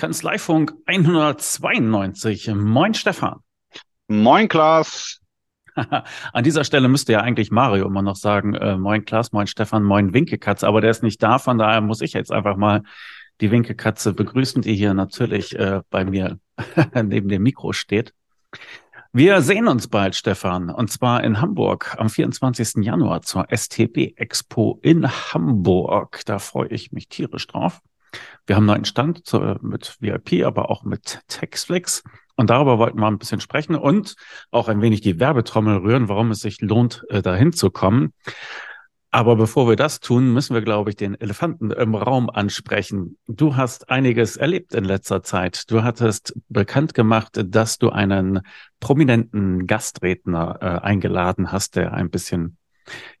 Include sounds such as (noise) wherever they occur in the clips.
Kanzleifunk 192. Moin, Stefan. Moin, Klaas. (laughs) An dieser Stelle müsste ja eigentlich Mario immer noch sagen, äh, moin Klaas, moin Stefan, moin Winkekatze, aber der ist nicht da, von daher muss ich jetzt einfach mal die Winkekatze begrüßen, die hier natürlich äh, bei mir (laughs) neben dem Mikro steht. Wir sehen uns bald, Stefan, und zwar in Hamburg am 24. Januar zur STB Expo in Hamburg. Da freue ich mich tierisch drauf. Wir haben einen neuen Stand zu, mit VIP, aber auch mit Textflix. Und darüber wollten wir ein bisschen sprechen und auch ein wenig die Werbetrommel rühren, warum es sich lohnt, äh, dahin zu kommen. Aber bevor wir das tun, müssen wir, glaube ich, den Elefanten im Raum ansprechen. Du hast einiges erlebt in letzter Zeit. Du hattest bekannt gemacht, dass du einen prominenten Gastredner äh, eingeladen hast, der ein bisschen,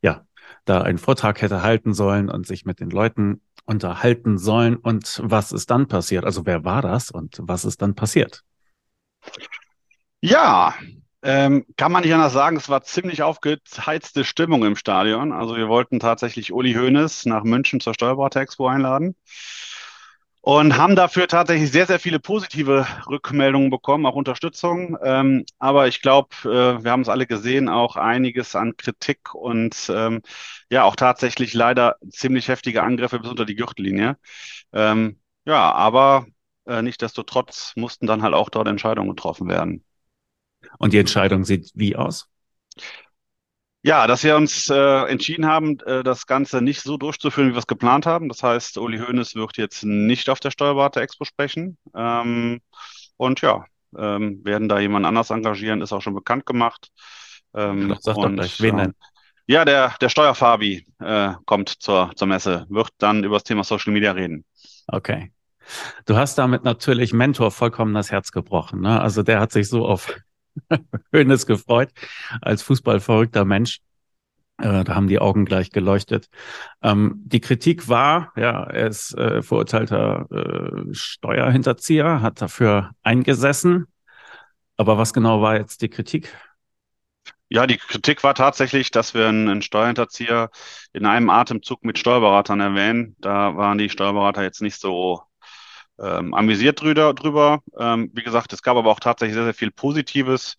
ja, da einen Vortrag hätte halten sollen und sich mit den Leuten unterhalten sollen. Und was ist dann passiert? Also wer war das und was ist dann passiert? Ja, ähm, kann man nicht anders sagen, es war ziemlich aufgeheizte Stimmung im Stadion. Also wir wollten tatsächlich Uli Hoeneß nach München zur Steuerberater-Expo einladen und haben dafür tatsächlich sehr, sehr viele positive Rückmeldungen bekommen, auch Unterstützung. Ähm, aber ich glaube, äh, wir haben es alle gesehen, auch einiges an Kritik und ähm, ja, auch tatsächlich leider ziemlich heftige Angriffe bis unter die Gürtellinie. Ähm, ja, aber äh, nichtdestotrotz mussten dann halt auch dort Entscheidungen getroffen werden. Und die Entscheidung sieht wie aus? Ja, dass wir uns äh, entschieden haben, äh, das Ganze nicht so durchzuführen, wie wir es geplant haben. Das heißt, Uli Hoeneß wird jetzt nicht auf der Steuerberater Expo sprechen. Ähm, und ja, ähm, werden da jemand anders engagieren, ist auch schon bekannt gemacht. Ähm, doch, sag und, doch gleich, wen denn? Ja, der, der Steuerfabi äh, kommt zur, zur Messe, wird dann über das Thema Social Media reden. Okay. Du hast damit natürlich Mentor vollkommen das Herz gebrochen. Ne? Also der hat sich so auf (laughs) Hönes gefreut als fußballverrückter Mensch. Äh, da haben die Augen gleich geleuchtet. Ähm, die Kritik war, ja, er ist äh, verurteilter äh, Steuerhinterzieher, hat dafür eingesessen. Aber was genau war jetzt die Kritik? Ja, die Kritik war tatsächlich, dass wir einen Steuerhinterzieher in einem Atemzug mit Steuerberatern erwähnen. Da waren die Steuerberater jetzt nicht so ähm, amüsiert drüber. drüber. Ähm, wie gesagt, es gab aber auch tatsächlich sehr, sehr viel Positives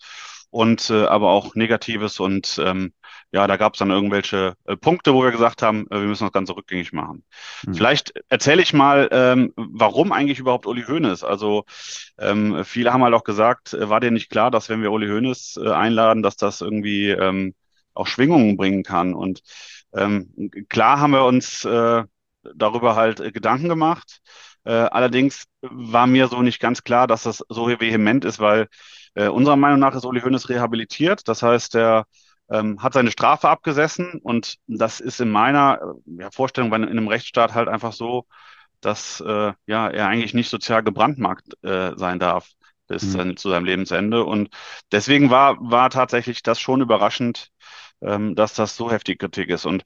und äh, aber auch Negatives und ähm, ja, da gab es dann irgendwelche äh, Punkte, wo wir gesagt haben, äh, wir müssen das Ganze rückgängig machen. Mhm. Vielleicht erzähle ich mal, ähm, warum eigentlich überhaupt Uli Hoeneß? Also ähm, viele haben halt auch gesagt, äh, war dir nicht klar, dass wenn wir Uli Hoeneß äh, einladen, dass das irgendwie ähm, auch Schwingungen bringen kann? Und ähm, klar haben wir uns äh, darüber halt äh, Gedanken gemacht. Äh, allerdings war mir so nicht ganz klar, dass das so vehement ist, weil äh, unserer Meinung nach ist Uli Hoeneß rehabilitiert. Das heißt, er ähm, hat seine Strafe abgesessen und das ist in meiner äh, ja, Vorstellung bei, in einem Rechtsstaat halt einfach so, dass äh, ja er eigentlich nicht sozial gebrandmarkt äh, sein darf bis mhm. zu seinem Lebensende. Und deswegen war, war tatsächlich das schon überraschend, ähm, dass das so heftig Kritik ist. Und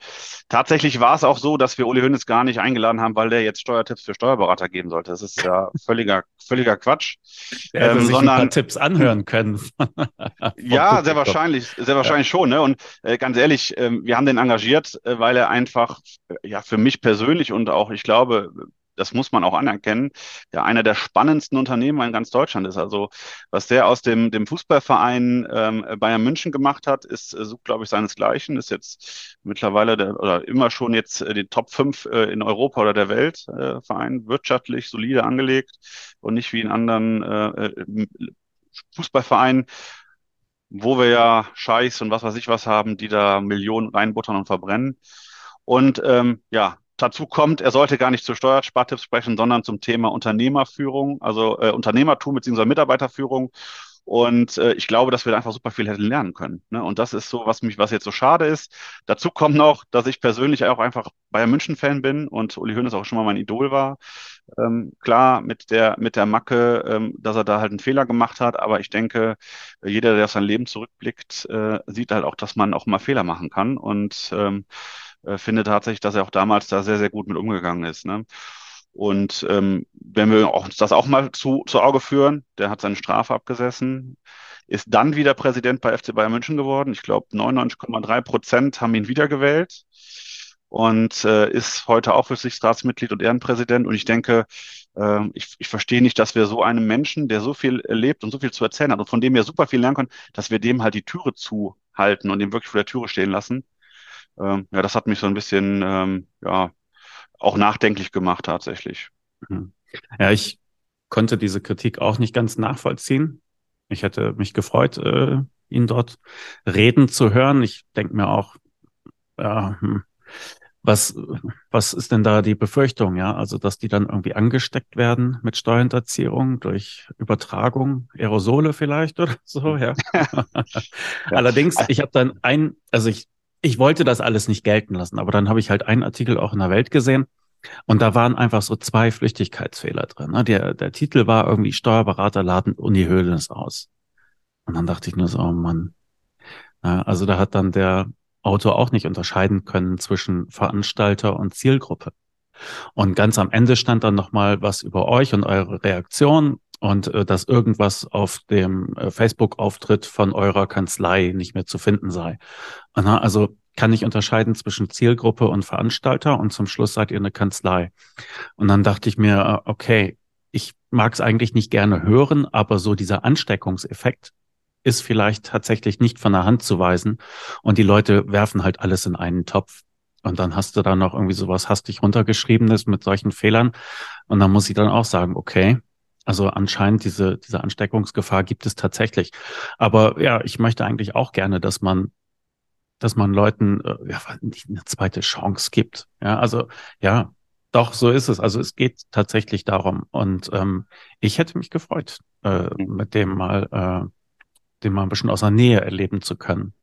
tatsächlich war es auch so, dass wir Uli Hoeneß gar nicht eingeladen haben, weil der jetzt Steuertipps für Steuerberater geben sollte. Das ist ja (laughs) völliger, völliger Quatsch. Er hätte ähm, sich sondern, ein paar Tipps anhören können. ja, sehr wahrscheinlich, sehr wahrscheinlich ja. schon. Ne? Und äh, ganz ehrlich, äh, wir haben den engagiert, äh, weil er einfach, äh, ja, für mich persönlich und auch, ich glaube, das muss man auch anerkennen, ja einer der spannendsten Unternehmer in ganz Deutschland ist. Also was der aus dem, dem Fußballverein ähm, Bayern München gemacht hat, ist, äh, glaube ich, seinesgleichen, ist jetzt mittlerweile der, oder immer schon jetzt äh, die Top 5 äh, in Europa oder der Welt äh, Verein, wirtschaftlich solide angelegt und nicht wie in anderen äh, äh Fußballvereinen, wo wir ja Scheiß und was weiß ich was haben, die da Millionen reinbuttern und verbrennen. Und ähm, ja, Dazu kommt, er sollte gar nicht zu Steuerspartipps sprechen, sondern zum Thema Unternehmerführung, also äh, Unternehmertum bzw. Mitarbeiterführung. Und äh, ich glaube, dass wir da einfach super viel hätten lernen können. Ne? Und das ist so, was mich, was jetzt so schade ist. Dazu kommt noch, dass ich persönlich auch einfach Bayern München-Fan bin und Uli Hoeneß auch schon mal mein Idol war. Ähm, klar, mit der, mit der Macke, ähm, dass er da halt einen Fehler gemacht hat, aber ich denke, jeder, der auf sein Leben zurückblickt, äh, sieht halt auch, dass man auch mal Fehler machen kann. Und ähm, äh, finde tatsächlich, dass er auch damals da sehr, sehr gut mit umgegangen ist. Ne? Und ähm, wenn wir uns das auch mal zu, zu Auge führen, der hat seine Strafe abgesessen, ist dann wieder Präsident bei FC Bayern München geworden. Ich glaube, 99,3 Prozent haben ihn wiedergewählt. und äh, ist heute Aufsichtsratsmitglied und Ehrenpräsident. Und ich denke, äh, ich, ich verstehe nicht, dass wir so einem Menschen, der so viel erlebt und so viel zu erzählen hat und von dem wir super viel lernen können, dass wir dem halt die Türe zuhalten und ihn wirklich vor der Türe stehen lassen. Ähm, ja, das hat mich so ein bisschen, ähm, ja, auch nachdenklich gemacht tatsächlich. Mhm. Ja, ich konnte diese Kritik auch nicht ganz nachvollziehen. Ich hätte mich gefreut, äh, ihn dort reden zu hören. Ich denke mir auch, ja, hm, was, was ist denn da die Befürchtung, ja? Also, dass die dann irgendwie angesteckt werden mit Steuerhinterziehung durch Übertragung, Aerosole vielleicht oder so, ja. (laughs) ja. Allerdings, ich habe dann ein, also ich, ich wollte das alles nicht gelten lassen, aber dann habe ich halt einen Artikel auch in der Welt gesehen und da waren einfach so zwei Flüchtigkeitsfehler drin. Ne? Der, der Titel war irgendwie Steuerberater laden Uni Hoeneß aus. Und dann dachte ich nur so, oh Mann. Ja, also da hat dann der Autor auch nicht unterscheiden können zwischen Veranstalter und Zielgruppe. Und ganz am Ende stand dann nochmal was über euch und eure Reaktion und äh, dass irgendwas auf dem äh, Facebook-Auftritt von eurer Kanzlei nicht mehr zu finden sei. Na, also kann ich unterscheiden zwischen Zielgruppe und Veranstalter und zum Schluss seid ihr eine Kanzlei. Und dann dachte ich mir, äh, okay, ich mag es eigentlich nicht gerne hören, aber so dieser Ansteckungseffekt, ist vielleicht tatsächlich nicht von der Hand zu weisen. Und die Leute werfen halt alles in einen Topf. Und dann hast du da noch irgendwie sowas hastig runtergeschriebenes mit solchen Fehlern. Und dann muss ich dann auch sagen, okay, also anscheinend diese, diese Ansteckungsgefahr gibt es tatsächlich. Aber ja, ich möchte eigentlich auch gerne, dass man, dass man Leuten äh, ja, nicht eine zweite Chance gibt. Ja, also ja, doch, so ist es. Also es geht tatsächlich darum. Und ähm, ich hätte mich gefreut, äh, mit dem mal äh, den mal ein bisschen aus der Nähe erleben zu können.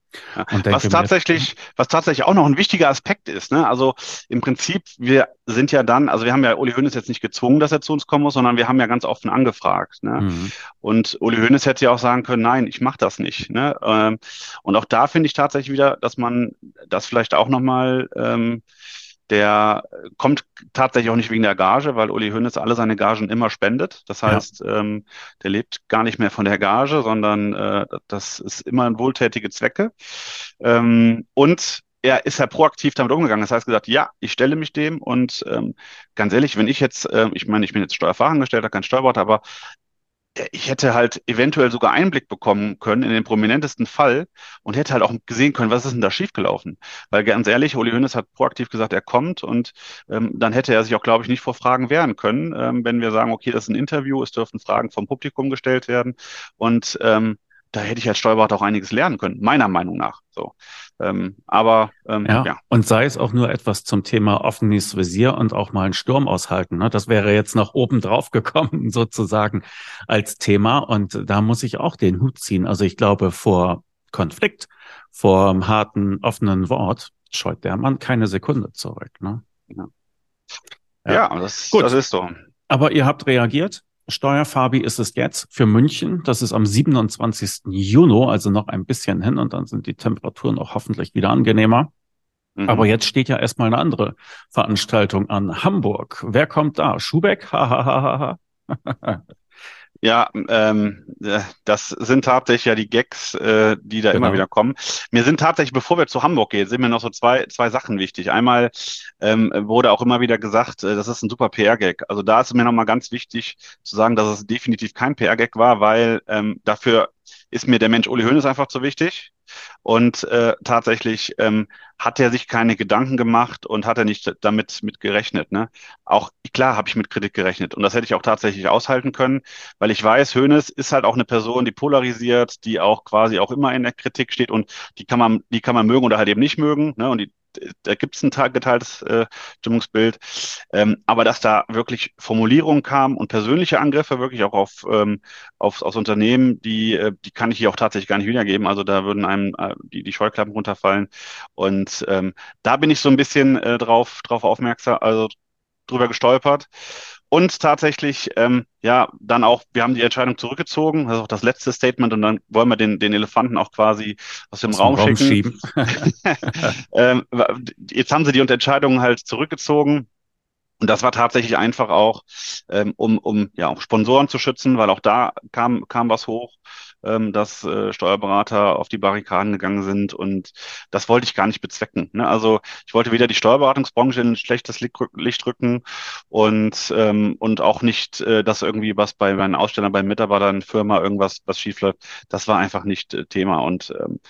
Was tatsächlich, was tatsächlich auch noch ein wichtiger Aspekt ist, ne? Also im Prinzip, wir sind ja dann, also wir haben ja Uli Hoeneß jetzt nicht gezwungen, dass er zu uns kommen muss, sondern wir haben ja ganz offen angefragt. Ne? Mhm. Und Uli Hoeneß hätte ja auch sagen können, nein, ich mache das nicht. Ne? Ähm, und auch da finde ich tatsächlich wieder, dass man das vielleicht auch nochmal ähm, der kommt tatsächlich auch nicht wegen der Gage, weil Uli Hoeneß alle seine Gagen immer spendet. Das heißt, ja. ähm, der lebt gar nicht mehr von der Gage, sondern äh, das ist immer ein wohltätige Zwecke. Ähm, und er ist ja proaktiv damit umgegangen. Das heißt gesagt, ja, ich stelle mich dem und ähm, ganz ehrlich, wenn ich jetzt, äh, ich meine, ich bin jetzt Steuerfachangestellter, kein Steuerberater, aber ich hätte halt eventuell sogar Einblick bekommen können in den prominentesten Fall und hätte halt auch gesehen können, was ist denn da schiefgelaufen. Weil ganz ehrlich, Uli Hoeneß hat proaktiv gesagt, er kommt und ähm, dann hätte er sich auch, glaube ich, nicht vor Fragen wehren können, ähm, wenn wir sagen, okay, das ist ein Interview, es dürfen Fragen vom Publikum gestellt werden und ähm, da hätte ich als Steuerberater auch einiges lernen können, meiner Meinung nach. So. Ähm, aber ähm, ja. ja. Und sei es auch nur etwas zum Thema offenes Visier und auch mal einen Sturm aushalten. Ne? Das wäre jetzt noch oben drauf gekommen, (laughs) sozusagen als Thema. Und da muss ich auch den Hut ziehen. Also ich glaube, vor Konflikt, vor einem harten, offenen Wort scheut der Mann keine Sekunde zurück. Ne? Ja. Ja, ja das, Gut. das ist so. Aber ihr habt reagiert. Steuerfabi ist es jetzt für München. Das ist am 27. Juni, also noch ein bisschen hin und dann sind die Temperaturen auch hoffentlich wieder angenehmer. Mhm. Aber jetzt steht ja erstmal eine andere Veranstaltung an. Hamburg. Wer kommt da? Schubeck? Hahaha. (laughs) Ja, ähm, äh, das sind tatsächlich ja die Gags, äh, die da genau. immer wieder kommen. Mir sind tatsächlich, bevor wir zu Hamburg gehen, sind mir noch so zwei, zwei Sachen wichtig. Einmal ähm, wurde auch immer wieder gesagt, äh, das ist ein super PR-Gag. Also da ist mir nochmal ganz wichtig zu sagen, dass es definitiv kein PR-Gag war, weil ähm, dafür ist mir der Mensch Uli Hoeneß einfach zu wichtig. Und äh, tatsächlich ähm, hat er sich keine Gedanken gemacht und hat er nicht damit mit gerechnet. Ne? Auch klar habe ich mit Kritik gerechnet und das hätte ich auch tatsächlich aushalten können, weil ich weiß, Hoeneß ist halt auch eine Person, die polarisiert, die auch quasi auch immer in der Kritik steht und die kann man, die kann man mögen oder halt eben nicht mögen. Ne? Und die da gibt es ein geteiltes äh, Stimmungsbild. Ähm, aber dass da wirklich Formulierungen kamen und persönliche Angriffe wirklich auch auf, ähm, auf aus Unternehmen, die, äh, die kann ich hier auch tatsächlich gar nicht wiedergeben. Also da würden einem äh, die, die Scheuklappen runterfallen. Und ähm, da bin ich so ein bisschen äh, drauf, drauf aufmerksam, also drüber gestolpert. Und tatsächlich, ähm, ja, dann auch, wir haben die Entscheidung zurückgezogen, das ist auch das letzte Statement und dann wollen wir den, den Elefanten auch quasi aus dem Raum, Raum, schicken. (laughs) ähm, jetzt haben sie die Entscheidung halt zurückgezogen. Und das war tatsächlich einfach auch, ähm, um, um ja auch Sponsoren zu schützen, weil auch da kam, kam was hoch. Ähm, dass äh, Steuerberater auf die Barrikaden gegangen sind und das wollte ich gar nicht bezwecken. Ne? Also ich wollte weder die Steuerberatungsbranche in ein schlechtes Licht rücken und, ähm, und auch nicht, äh, dass irgendwie was bei meinen Ausstellern, bei Mitarbeitern, Firma irgendwas was schief läuft. Das war einfach nicht äh, Thema und ähm,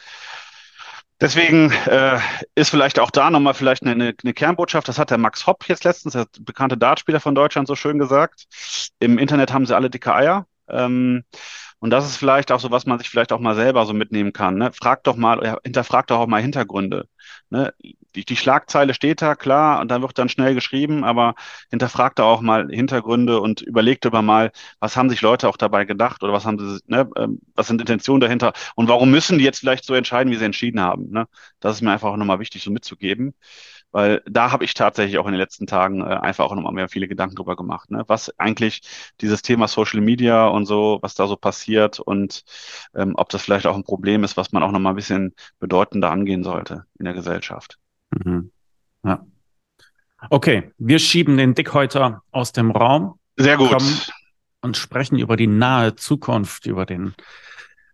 Deswegen äh, ist vielleicht auch da nochmal vielleicht eine, eine Kernbotschaft. Das hat der Max Hopp jetzt letztens, der bekannte Dartspieler von Deutschland, so schön gesagt. Im Internet haben sie alle dicke Eier. Ähm, und das ist vielleicht auch so, was man sich vielleicht auch mal selber so mitnehmen kann. Ne? Fragt doch mal, ja, hinterfragt doch auch mal Hintergründe. Ne? Die, die Schlagzeile steht da, klar, und dann wird dann schnell geschrieben, aber hinterfragt doch auch mal Hintergründe und überlegt über mal, was haben sich Leute auch dabei gedacht oder was haben sie, ne, ähm, was sind Intentionen dahinter und warum müssen die jetzt vielleicht so entscheiden, wie sie entschieden haben. Ne? Das ist mir einfach auch nochmal wichtig, so mitzugeben. Weil da habe ich tatsächlich auch in den letzten Tagen äh, einfach auch nochmal mehr viele Gedanken drüber gemacht, ne? was eigentlich dieses Thema Social Media und so, was da so passiert und ähm, ob das vielleicht auch ein Problem ist, was man auch nochmal ein bisschen bedeutender angehen sollte in der Gesellschaft. Mhm. Ja. Okay, wir schieben den Dickhäuter aus dem Raum. Sehr gut. Und sprechen über die nahe Zukunft, über den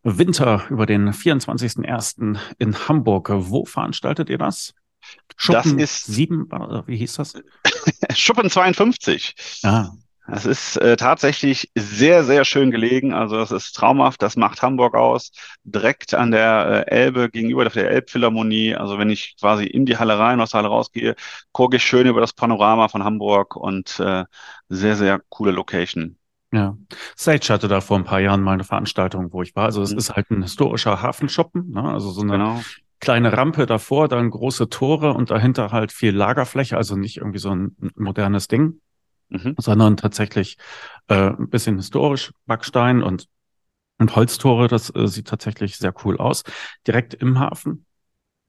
Winter, über den 24.01. in Hamburg. Wo veranstaltet ihr das? Schuppen das ist sieben, wie hieß das? (laughs) Schuppen 52. Ah. Das ist äh, tatsächlich sehr, sehr schön gelegen. Also das ist traumhaft. Das macht Hamburg aus. Direkt an der äh, Elbe gegenüber der Elbphilharmonie. Also wenn ich quasi in die Halle rein, aus der Halle rausgehe, gucke ich schön über das Panorama von Hamburg und äh, sehr, sehr coole Location. Ja, Sage hatte da vor ein paar Jahren mal eine Veranstaltung, wo ich war. Also es mhm. ist halt ein historischer Hafenschuppen, ne? also so eine genau kleine Rampe davor, dann große Tore und dahinter halt viel Lagerfläche, also nicht irgendwie so ein modernes Ding, mhm. sondern tatsächlich äh, ein bisschen historisch, Backstein und, und Holztore. Das äh, sieht tatsächlich sehr cool aus. Direkt im Hafen,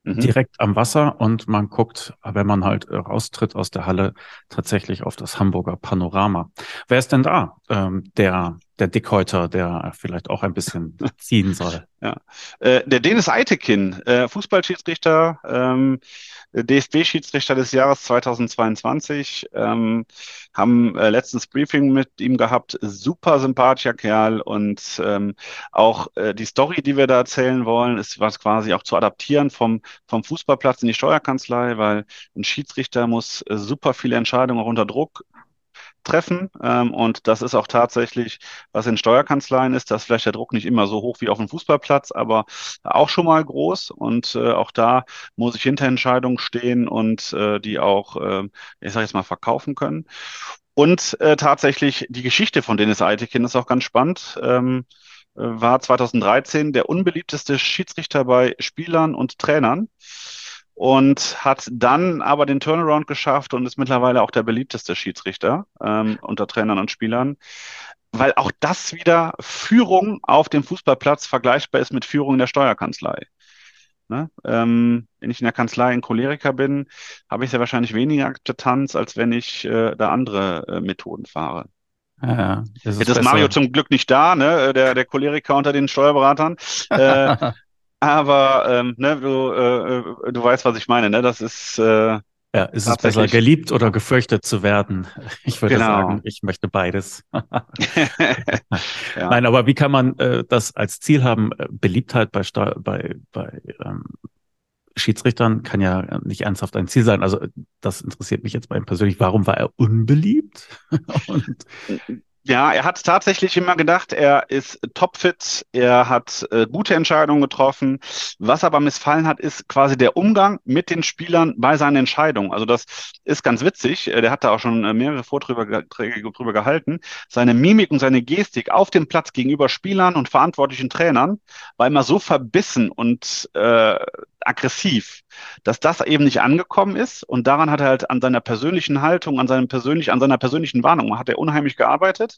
mhm. direkt am Wasser und man guckt, wenn man halt äh, raustritt aus der Halle, tatsächlich auf das Hamburger Panorama. Wer ist denn da? Ähm, der, der Dickhäuter, der vielleicht auch ein bisschen (laughs) ziehen soll. Ja. Äh, der Dennis Eitekin, äh, Fußballschiedsrichter, ähm, DFB-Schiedsrichter des Jahres 2022, ähm, haben äh, letztens Briefing mit ihm gehabt. Super sympathischer Kerl und ähm, auch äh, die Story, die wir da erzählen wollen, ist was quasi auch zu adaptieren vom, vom Fußballplatz in die Steuerkanzlei, weil ein Schiedsrichter muss äh, super viele Entscheidungen auch unter Druck treffen. Ähm, und das ist auch tatsächlich, was in Steuerkanzleien ist, dass vielleicht der Druck nicht immer so hoch wie auf dem Fußballplatz, aber auch schon mal groß. Und äh, auch da muss ich hinter Entscheidungen stehen und äh, die auch, äh, ich sage jetzt mal, verkaufen können. Und äh, tatsächlich die Geschichte von Dennis Eitekin ist auch ganz spannend. Ähm, äh, war 2013 der unbeliebteste Schiedsrichter bei Spielern und Trainern und hat dann aber den Turnaround geschafft und ist mittlerweile auch der beliebteste Schiedsrichter ähm, unter Trainern und Spielern, weil auch das wieder Führung auf dem Fußballplatz vergleichbar ist mit Führung in der Steuerkanzlei. Ne? Ähm, wenn ich in der Kanzlei ein Choleriker bin, habe ich sehr wahrscheinlich weniger Akzeptanz, als wenn ich äh, da andere äh, Methoden fahre. Ja, das ist Jetzt ist Mario zum Glück nicht da, ne? der, der Choleriker unter den Steuerberatern. Äh, (laughs) aber ähm, ne, du, äh, du weißt, was ich meine. Ne? Das ist äh, ja, ist es besser, geliebt oder gefürchtet zu werden? (laughs) Ich würde genau. sagen, ich möchte beides. (laughs) (laughs) ja. Nein, aber wie kann man äh, das als Ziel haben? Äh, Beliebtheit bei, bei, bei ähm, Schiedsrichtern kann ja nicht ernsthaft ein Ziel sein. Also das interessiert mich jetzt bei ihm persönlich. Warum war er unbeliebt? Und ja, er hat tatsächlich immer gedacht, er ist topfit, er hat äh, gute Entscheidungen getroffen. Was aber missfallen hat, ist quasi der Umgang mit den Spielern bei seinen Entscheidungen. Also das ist ganz witzig. Äh, der hat da auch schon äh, mehrere Vorträge drüber gehalten. Seine Mimik und seine Gestik auf dem Platz gegenüber Spielern und verantwortlichen Trainern war immer so verbissen und äh, aggressiv, dass das eben nicht angekommen ist. Und daran hat er halt an seiner persönlichen Haltung, an seinem persönlich, an seiner persönlichen Warnung hat er unheimlich gearbeitet.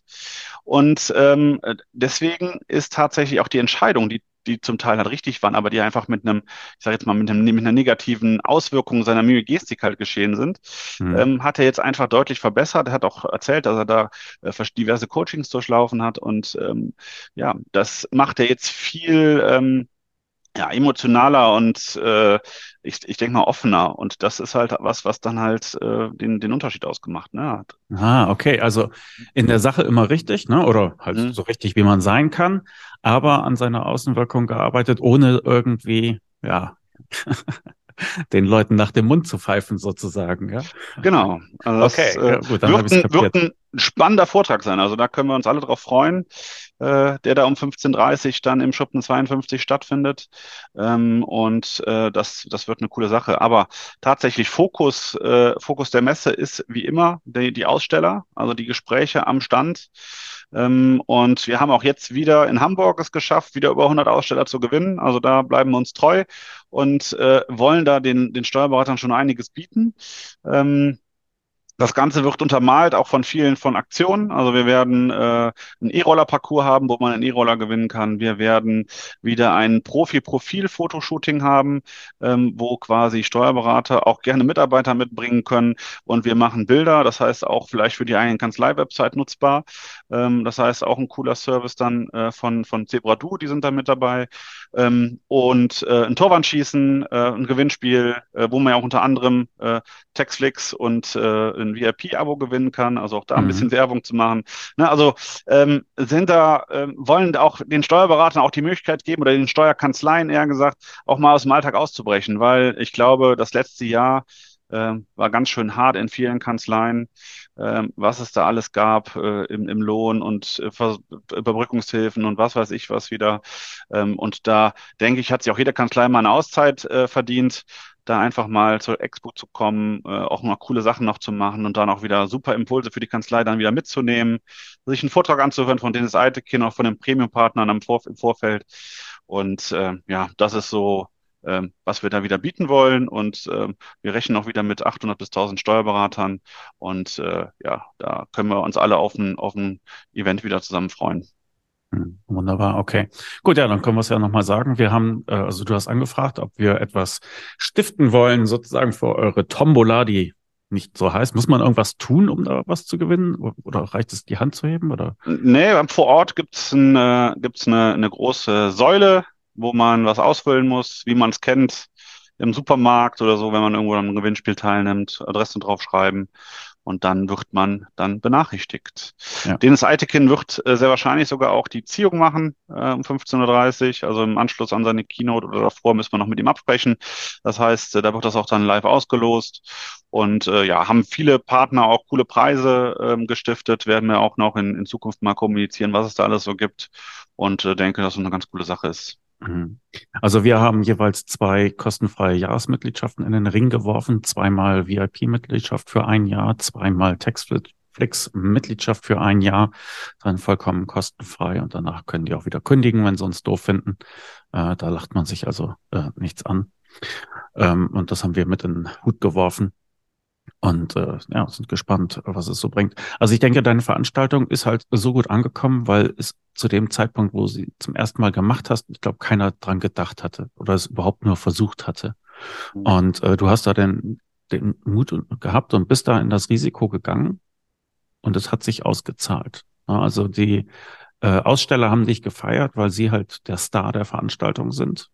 Und ähm, deswegen ist tatsächlich auch die Entscheidung, die die zum Teil halt richtig waren, aber die einfach mit einem, ich sage jetzt mal, mit, einem, mit einer negativen Auswirkung seiner Mimik-Gestik halt geschehen sind, mhm. ähm, hat er jetzt einfach deutlich verbessert. Er hat auch erzählt, dass er da äh, diverse Coachings durchlaufen hat und ähm, ja, das macht er jetzt viel ähm, ja, emotionaler und äh, ich, ich denke mal offener. Und das ist halt was, was dann halt äh, den, den Unterschied ausgemacht ne, hat. Ah, okay. Also in der Sache immer richtig, ne? Oder halt mhm. so richtig, wie man sein kann, aber an seiner Außenwirkung gearbeitet, ohne irgendwie, ja, (laughs) den Leuten nach dem Mund zu pfeifen, sozusagen. Ja? Genau. Also okay, das, äh, ja, gut, dann wird, ein, wird ein spannender Vortrag sein. Also da können wir uns alle drauf freuen, äh, der da um 15.30 Uhr dann im Schuppen 52 stattfindet. Ähm, und äh, das, das wird eine coole Sache. Aber tatsächlich Fokus, äh, Fokus der Messe ist wie immer die, die Aussteller, also die Gespräche am Stand. Ähm, und wir haben auch jetzt wieder in Hamburg es geschafft, wieder über 100 Aussteller zu gewinnen. Also da bleiben wir uns treu und äh, wollen da den, den Steuerberatern schon einiges bieten. Ähm, das Ganze wird untermalt auch von vielen von Aktionen. Also wir werden äh, einen E-Roller-Parcours haben, wo man einen E-Roller gewinnen kann. Wir werden wieder ein Profi-Profil-Fotoshooting haben, ähm, wo quasi Steuerberater auch gerne Mitarbeiter mitbringen können. Und wir machen Bilder, das heißt auch vielleicht für die eigene Kanzlei-Website nutzbar. Ähm, das heißt auch ein cooler Service dann äh, von, von Zebra Du, die sind da mit dabei. Ähm, und äh, ein Torwandschießen, äh, ein Gewinnspiel, äh, wo man ja auch unter anderem äh, Textflix und äh, ein VIP-Abo gewinnen kann, also auch da ein mhm. bisschen Werbung zu machen. Ne, also ähm, sind da, ähm, wollen auch den Steuerberatern auch die Möglichkeit geben oder den Steuerkanzleien eher gesagt, auch mal aus dem Alltag auszubrechen, weil ich glaube, das letzte Jahr äh, war ganz schön hart in vielen Kanzleien, äh, was es da alles gab äh, im, im Lohn und äh, Überbrückungshilfen und was weiß ich was wieder. Ähm, und da denke ich, hat sich auch jede Kanzlei mal eine Auszeit äh, verdient da einfach mal zur Expo zu kommen, äh, auch mal coole Sachen noch zu machen und dann auch wieder super Impulse für die Kanzlei dann wieder mitzunehmen, sich einen Vortrag anzuhören von Dennis Eitekin, auch von den Premium-Partnern im, Vor im Vorfeld. Und äh, ja, das ist so, äh, was wir da wieder bieten wollen. Und äh, wir rechnen auch wieder mit 800 bis 1000 Steuerberatern. Und äh, ja, da können wir uns alle auf ein, auf ein Event wieder zusammen freuen. Hm, wunderbar, okay. Gut, ja, dann können wir es ja nochmal sagen. Wir haben, äh, also du hast angefragt, ob wir etwas stiften wollen, sozusagen für eure Tombola, die nicht so heißt. Muss man irgendwas tun, um da was zu gewinnen? Oder reicht es, die Hand zu heben? Oder? Nee, vor Ort gibt's ein, äh, gibt's eine, eine große Säule, wo man was ausfüllen muss, wie man es kennt im Supermarkt oder so, wenn man irgendwo am Gewinnspiel teilnimmt, Adressen draufschreiben und dann wird man dann benachrichtigt. Ja. Dennis Eitekin wird äh, sehr wahrscheinlich sogar auch die Ziehung machen äh, um 15.30 Uhr, also im Anschluss an seine Keynote oder davor müssen wir noch mit ihm absprechen. Das heißt, äh, da wird das auch dann live ausgelost und äh, ja, haben viele Partner auch coole Preise ähm, gestiftet, werden wir auch noch in, in Zukunft mal kommunizieren, was es da alles so gibt und äh, denke, dass es eine ganz coole Sache ist. Mhm. Also wir haben jeweils zwei kostenfreie Jahresmitgliedschaften in den Ring geworfen, zweimal VIP-Mitgliedschaft für ein Jahr, zweimal Textflix-Mitgliedschaft für ein Jahr, dann vollkommen kostenfrei und danach können die auch wieder kündigen, wenn sie uns doof finden. Äh, da lacht man sich also äh, nichts an. Ähm, und das haben wir mit in den Hut geworfen. Und äh, ja, sind gespannt, was es so bringt. Also ich denke, deine Veranstaltung ist halt so gut angekommen, weil es zu dem Zeitpunkt, wo sie zum ersten Mal gemacht hast, ich glaube, keiner dran gedacht hatte oder es überhaupt nur versucht hatte. Mhm. Und äh, du hast da den, den Mut gehabt und bist da in das Risiko gegangen und es hat sich ausgezahlt. Also die äh, Aussteller haben dich gefeiert, weil sie halt der Star der Veranstaltung sind.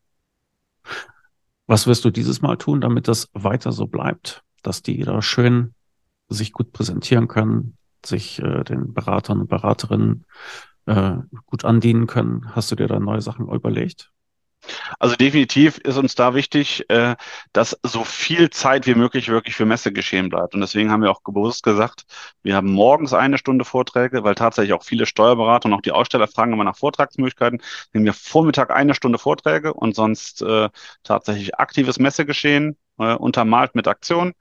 Was wirst du dieses Mal tun, damit das weiter so bleibt? Dass die da schön sich gut präsentieren können, sich äh, den Beratern und Beraterinnen äh, gut andienen können. Hast du dir da neue Sachen überlegt? Also definitiv ist uns da wichtig, äh, dass so viel Zeit wie möglich wirklich für Messegeschehen bleibt. Und deswegen haben wir auch bewusst gesagt, wir haben morgens eine Stunde Vorträge, weil tatsächlich auch viele Steuerberater und auch die Aussteller fragen immer nach Vortragsmöglichkeiten. Nehmen wir Vormittag eine Stunde Vorträge und sonst äh, tatsächlich aktives Messegeschehen äh, untermalt mit Aktion.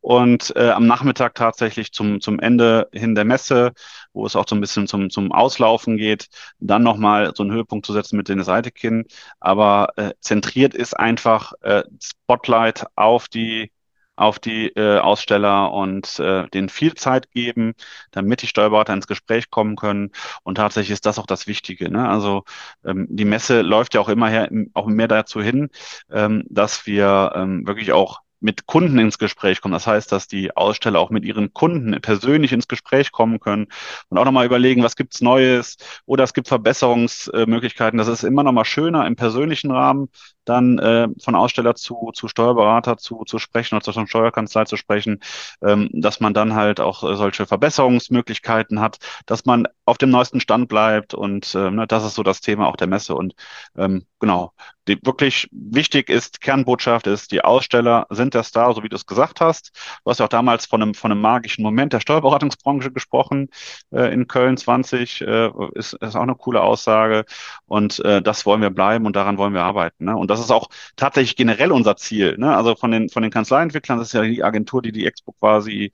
Und äh, am Nachmittag tatsächlich zum, zum Ende hin der Messe, wo es auch so ein bisschen zum, zum Auslaufen geht, dann nochmal so einen Höhepunkt zu setzen mit den Seitekin. Aber äh, zentriert ist einfach äh, Spotlight auf die auf die äh, Aussteller und äh, denen viel Zeit geben, damit die Steuerberater ins Gespräch kommen können. Und tatsächlich ist das auch das Wichtige. Ne? Also ähm, die Messe läuft ja auch immer her, auch mehr dazu hin, ähm, dass wir ähm, wirklich auch mit Kunden ins Gespräch kommen. Das heißt, dass die Aussteller auch mit ihren Kunden persönlich ins Gespräch kommen können und auch nochmal überlegen, was gibt's Neues oder es gibt Verbesserungsmöglichkeiten. Das ist immer nochmal schöner im persönlichen Rahmen, dann äh, von Aussteller zu, zu Steuerberater zu, zu sprechen oder zur Steuerkanzlei zu sprechen, ähm, dass man dann halt auch äh, solche Verbesserungsmöglichkeiten hat, dass man auf dem neuesten Stand bleibt und äh, ne, das ist so das Thema auch der Messe und ähm, genau, die wirklich wichtig ist, Kernbotschaft ist, die Aussteller sind der Star, so wie du es gesagt hast. Du hast ja auch damals von einem, von einem magischen Moment der Steuerberatungsbranche gesprochen äh, in Köln 20, äh, ist, ist auch eine coole Aussage und äh, das wollen wir bleiben und daran wollen wir arbeiten. Ne? Und das ist auch tatsächlich generell unser Ziel. Ne? Also von den, von den Kanzleientwicklern, das ist ja die Agentur, die die Expo quasi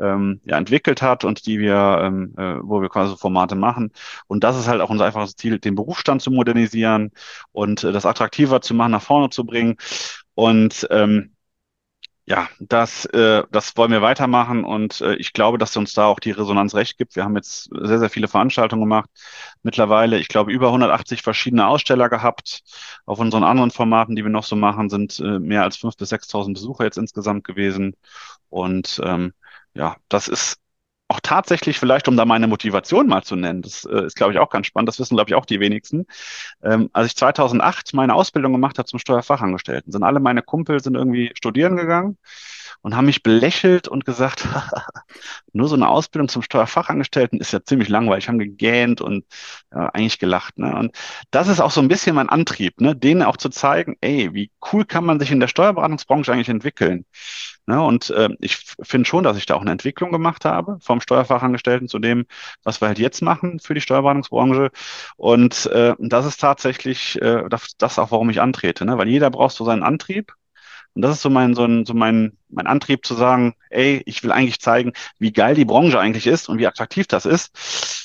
ähm, ja, entwickelt hat und die wir, ähm, äh, wo wir quasi Formate machen. Und das ist halt auch unser einfaches Ziel, den Berufsstand zu modernisieren und äh, das attraktiver zu machen, nach vorne zu bringen. Und ähm, ja, das, äh, das wollen wir weitermachen und äh, ich glaube, dass uns da auch die Resonanz recht gibt. Wir haben jetzt sehr, sehr viele Veranstaltungen gemacht. Mittlerweile, ich glaube, über 180 verschiedene Aussteller gehabt. Auf unseren anderen Formaten, die wir noch so machen, sind äh, mehr als 5.000 bis 6.000 Besucher jetzt insgesamt gewesen. Und ähm, ja, das ist auch tatsächlich vielleicht, um da meine Motivation mal zu nennen, das äh, ist, glaube ich, auch ganz spannend, das wissen, glaube ich, auch die wenigsten. Ähm, als ich 2008 meine Ausbildung gemacht habe zum Steuerfachangestellten, sind alle meine Kumpel sind irgendwie studieren gegangen und haben mich belächelt und gesagt, (laughs) nur so eine Ausbildung zum Steuerfachangestellten ist ja ziemlich langweilig, haben gegähnt und ja, eigentlich gelacht. Ne? Und das ist auch so ein bisschen mein Antrieb, ne? denen auch zu zeigen, ey, wie cool kann man sich in der Steuerberatungsbranche eigentlich entwickeln. Ne? Und äh, ich finde schon, dass ich da auch eine Entwicklung gemacht habe vom Steuerfachangestellten zu dem, was wir halt jetzt machen für die Steuerberatungsbranche. Und äh, das ist tatsächlich äh, das, das auch, warum ich antrete, ne? weil jeder braucht so seinen Antrieb. Und das ist so mein, so, ein, so mein, mein Antrieb zu sagen, ey, ich will eigentlich zeigen, wie geil die Branche eigentlich ist und wie attraktiv das ist.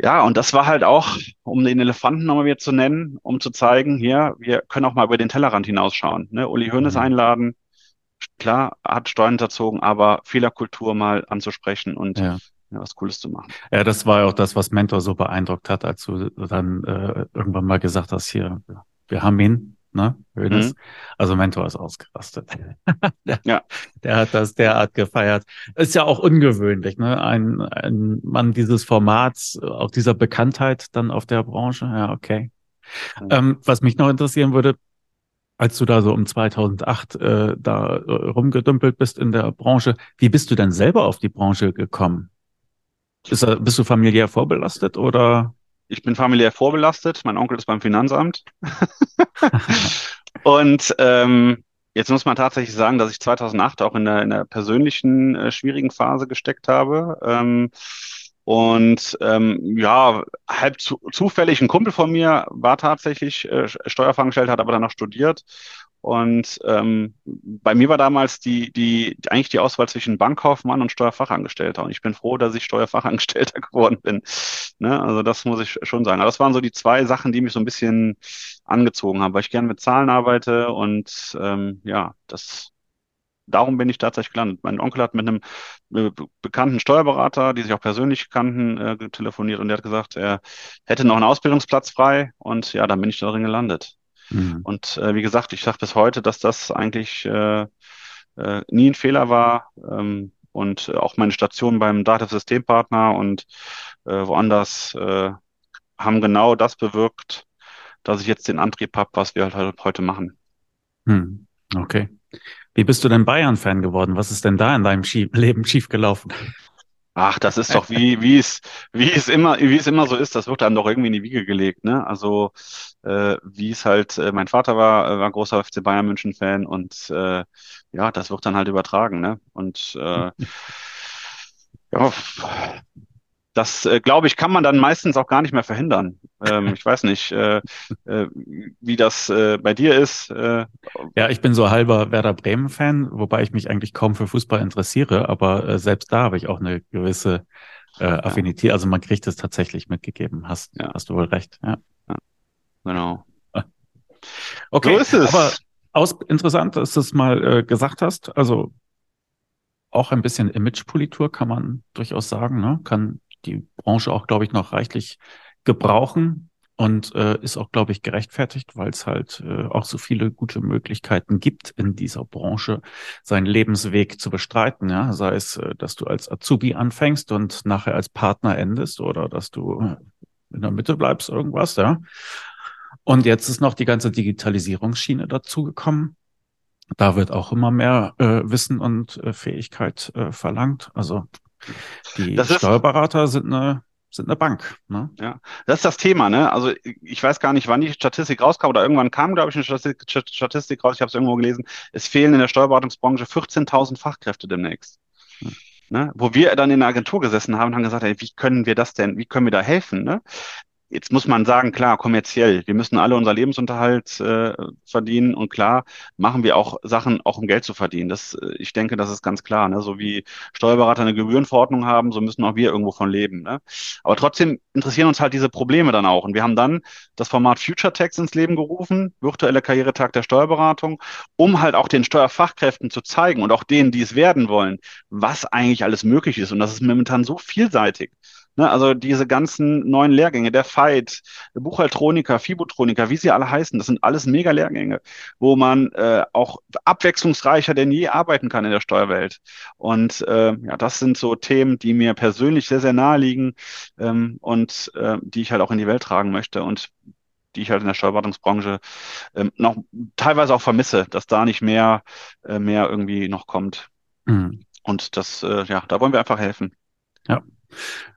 Ja, und das war halt auch, um den Elefanten nochmal wieder zu nennen, um zu zeigen, hier, wir können auch mal über den Tellerrand hinausschauen. Ne? Uli Hoeneß mhm. einladen, klar, hat Steuern erzogen, aber Fehlerkultur mal anzusprechen und ja. Ja, was Cooles zu machen. Ja, das war ja auch das, was Mentor so beeindruckt hat, als du dann äh, irgendwann mal gesagt hast, hier, wir haben ihn, ne? Mhm. Also Mentor ist ausgerastet. (laughs) der, ja. der hat das derart gefeiert. Ist ja auch ungewöhnlich, ne? Ein, ein Mann dieses Formats, auch dieser Bekanntheit dann auf der Branche. Ja, okay. Mhm. Ähm, was mich noch interessieren würde, als du da so um 2008 äh, da äh, rumgedümpelt bist in der Branche, wie bist du denn selber auf die Branche gekommen? Bist, bist du familiär vorbelastet oder? Ich bin familiär vorbelastet. Mein Onkel ist beim Finanzamt. (laughs) Und ähm, jetzt muss man tatsächlich sagen, dass ich 2008 auch in der, in der persönlichen äh, schwierigen Phase gesteckt habe. Ähm, und ähm, ja, halb zu, zufällig ein Kumpel von mir war tatsächlich äh, Steuerfachangestellter, hat aber dann noch studiert. Und ähm, bei mir war damals die, die, eigentlich die Auswahl zwischen Bankkaufmann und Steuerfachangestellter. Und ich bin froh, dass ich Steuerfachangestellter (laughs) geworden bin. Ne? Also das muss ich schon sagen. Aber das waren so die zwei Sachen, die mich so ein bisschen angezogen haben, weil ich gerne mit Zahlen arbeite und ähm, ja, das darum bin ich tatsächlich gelandet. Mein Onkel hat mit einem äh, bekannten Steuerberater, die sich auch persönlich kannten, äh, telefoniert und der hat gesagt, er hätte noch einen Ausbildungsplatz frei und ja, dann bin ich darin gelandet. Mhm. Und äh, wie gesagt, ich sage bis heute, dass das eigentlich äh, äh, nie ein Fehler war. Ähm, und auch meine Station beim Data Systempartner und äh, woanders äh, haben genau das bewirkt, dass ich jetzt den Antrieb habe, was wir halt heute machen. Hm. Okay. Wie bist du denn Bayern-Fan geworden? Was ist denn da in deinem Schief (laughs) Leben schiefgelaufen? Ach, das ist doch wie, wie es, wie es immer, wie es immer so ist, das wird einem doch irgendwie in die Wiege gelegt, ne? Also, äh, wie es halt, äh, mein Vater war, äh, war großer FC Bayern München Fan und äh, ja, das wird dann halt übertragen, ne? Und äh, (laughs) ja, das, äh, glaube ich, kann man dann meistens auch gar nicht mehr verhindern. Ähm, ich weiß nicht, äh, äh, wie das äh, bei dir ist. Äh, ja, ich bin so halber Werder Bremen-Fan, wobei ich mich eigentlich kaum für Fußball interessiere, aber äh, selbst da habe ich auch eine gewisse äh, Affinität. Also man kriegt es tatsächlich mitgegeben. Hast, ja. hast du wohl recht. Ja. ja. Genau. (laughs) Okay, so ist es. aber aus, interessant, dass du es mal äh, gesagt hast. Also auch ein bisschen Imagepolitur kann man durchaus sagen, ne? Kann die Branche auch, glaube ich, noch reichlich gebrauchen und äh, ist auch, glaube ich, gerechtfertigt, weil es halt äh, auch so viele gute Möglichkeiten gibt in dieser Branche, seinen Lebensweg zu bestreiten. Ja, sei es, äh, dass du als Azubi anfängst und nachher als Partner endest oder dass du in der Mitte bleibst, irgendwas. Ja. Und jetzt ist noch die ganze Digitalisierungsschiene dazugekommen. Da wird auch immer mehr äh, Wissen und äh, Fähigkeit äh, verlangt. Also die Steuerberater sind eine sind eine Bank. Ne? Ja, das ist das Thema. Ne? Also ich weiß gar nicht, wann die Statistik rauskam oder irgendwann kam, glaube ich, eine Statistik, Statistik raus. Ich habe es irgendwo gelesen. Es fehlen in der Steuerberatungsbranche 14.000 Fachkräfte demnächst. Hm. Ne? Wo wir dann in der Agentur gesessen haben und haben gesagt, ey, wie können wir das denn, wie können wir da helfen? Ne? Jetzt muss man sagen, klar, kommerziell, wir müssen alle unser Lebensunterhalt äh, verdienen und klar machen wir auch Sachen, auch um Geld zu verdienen. Das, äh, ich denke, das ist ganz klar. Ne? So wie Steuerberater eine Gebührenverordnung haben, so müssen auch wir irgendwo von leben. Ne? Aber trotzdem interessieren uns halt diese Probleme dann auch. Und wir haben dann das Format Future Tax ins Leben gerufen, virtuelle Karrieretag der Steuerberatung, um halt auch den Steuerfachkräften zu zeigen und auch denen, die es werden wollen, was eigentlich alles möglich ist. Und das ist momentan so vielseitig. Ne, also diese ganzen neuen Lehrgänge, der Fight, Buchhaltroniker, Fibotroniker, wie sie alle heißen, das sind alles mega Lehrgänge, wo man äh, auch abwechslungsreicher denn je arbeiten kann in der Steuerwelt. Und äh, ja, das sind so Themen, die mir persönlich sehr, sehr nahe liegen ähm, und äh, die ich halt auch in die Welt tragen möchte und die ich halt in der Steuerberatungsbranche ähm, noch teilweise auch vermisse, dass da nicht mehr, äh, mehr irgendwie noch kommt. Mhm. Und das, äh, ja, da wollen wir einfach helfen. Ja.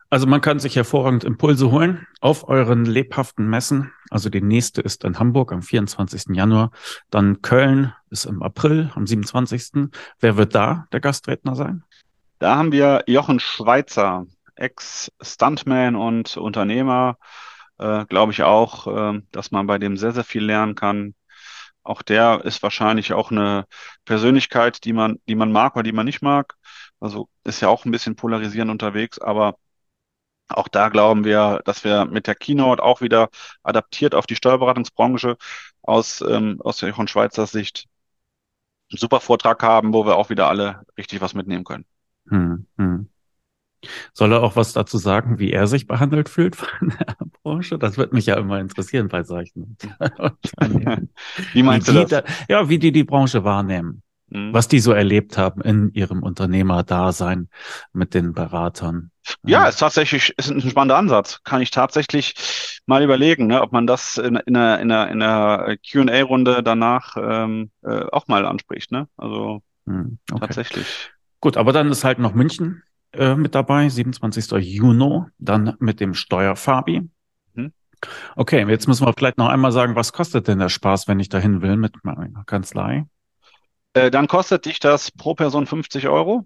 Also man kann sich hervorragend Impulse holen auf euren lebhaften Messen. Also die nächste ist in Hamburg am 24. Januar. Dann Köln ist im April am 27. Wer wird da der Gastredner sein? Da haben wir Jochen Schweizer, Ex-Stuntman und Unternehmer. Äh, Glaube ich auch, äh, dass man bei dem sehr, sehr viel lernen kann. Auch der ist wahrscheinlich auch eine Persönlichkeit, die man, die man mag oder die man nicht mag. Also ist ja auch ein bisschen polarisierend unterwegs, aber auch da glauben wir, dass wir mit der Keynote auch wieder adaptiert auf die Steuerberatungsbranche aus, ähm, aus der von Schweizer Sicht einen super Vortrag haben, wo wir auch wieder alle richtig was mitnehmen können. Hm, hm. Soll er auch was dazu sagen, wie er sich behandelt fühlt von (laughs) der Branche? Das wird mich ja immer interessieren bei solchen. (laughs) wie meinst wie du das? Da, ja, wie die die Branche wahrnehmen. Mhm. was die so erlebt haben in ihrem Unternehmerdasein mit den Beratern. Ja, ist tatsächlich ist ein spannender Ansatz. Kann ich tatsächlich mal überlegen, ne, ob man das in, in einer, in einer, in einer Q&A-Runde danach ähm, äh, auch mal anspricht. Ne? Also hm, okay. tatsächlich. Gut, aber dann ist halt noch München äh, mit dabei, 27. Juni, dann mit dem Steuerfabi. Hm. Okay, jetzt müssen wir vielleicht noch einmal sagen, was kostet denn der Spaß, wenn ich dahin will mit meiner Kanzlei? Äh, dann kostet dich das pro Person 50 Euro.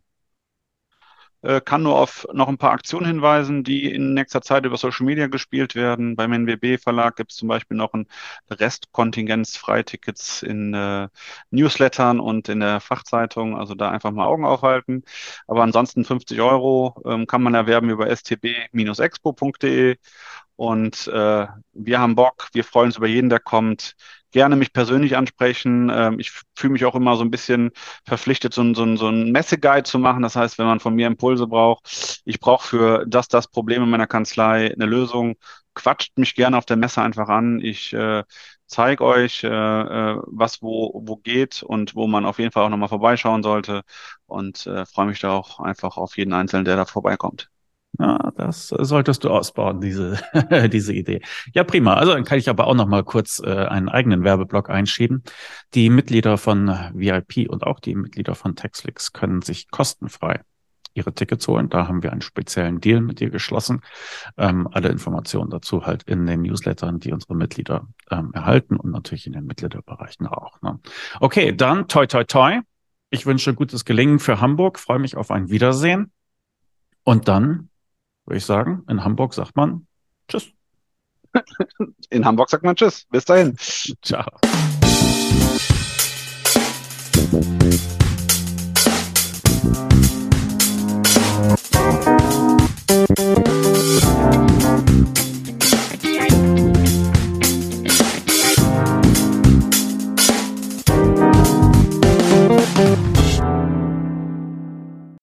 Äh, kann nur auf noch ein paar Aktionen hinweisen, die in nächster Zeit über Social Media gespielt werden. Beim NWB Verlag gibt es zum Beispiel noch ein Restkontingenz Freitickets in äh, Newslettern und in der Fachzeitung. Also da einfach mal Augen aufhalten. Aber ansonsten 50 Euro ähm, kann man erwerben über stb-expo.de. Und äh, wir haben Bock, wir freuen uns über jeden, der kommt gerne mich persönlich ansprechen. Ähm, ich fühle mich auch immer so ein bisschen verpflichtet, so, so, so ein Messeguide zu machen. Das heißt, wenn man von mir Impulse braucht, ich brauche für das, das Problem in meiner Kanzlei eine Lösung, quatscht mich gerne auf der Messe einfach an. Ich äh, zeige euch, äh, äh, was wo, wo geht und wo man auf jeden Fall auch nochmal vorbeischauen sollte und äh, freue mich da auch einfach auf jeden Einzelnen, der da vorbeikommt. Ja, das solltest du ausbauen, diese, (laughs) diese Idee. Ja, prima. Also dann kann ich aber auch noch mal kurz äh, einen eigenen Werbeblock einschieben. Die Mitglieder von VIP und auch die Mitglieder von Textlix können sich kostenfrei ihre Tickets holen. Da haben wir einen speziellen Deal mit dir geschlossen. Ähm, alle Informationen dazu halt in den Newslettern, die unsere Mitglieder ähm, erhalten und natürlich in den Mitgliederbereichen auch. Ne? Okay, dann toi toi toi. Ich wünsche gutes Gelingen für Hamburg, freue mich auf ein Wiedersehen. Und dann würde ich sagen. In Hamburg sagt man Tschüss. (laughs) In Hamburg sagt man Tschüss. Bis dahin. Ciao.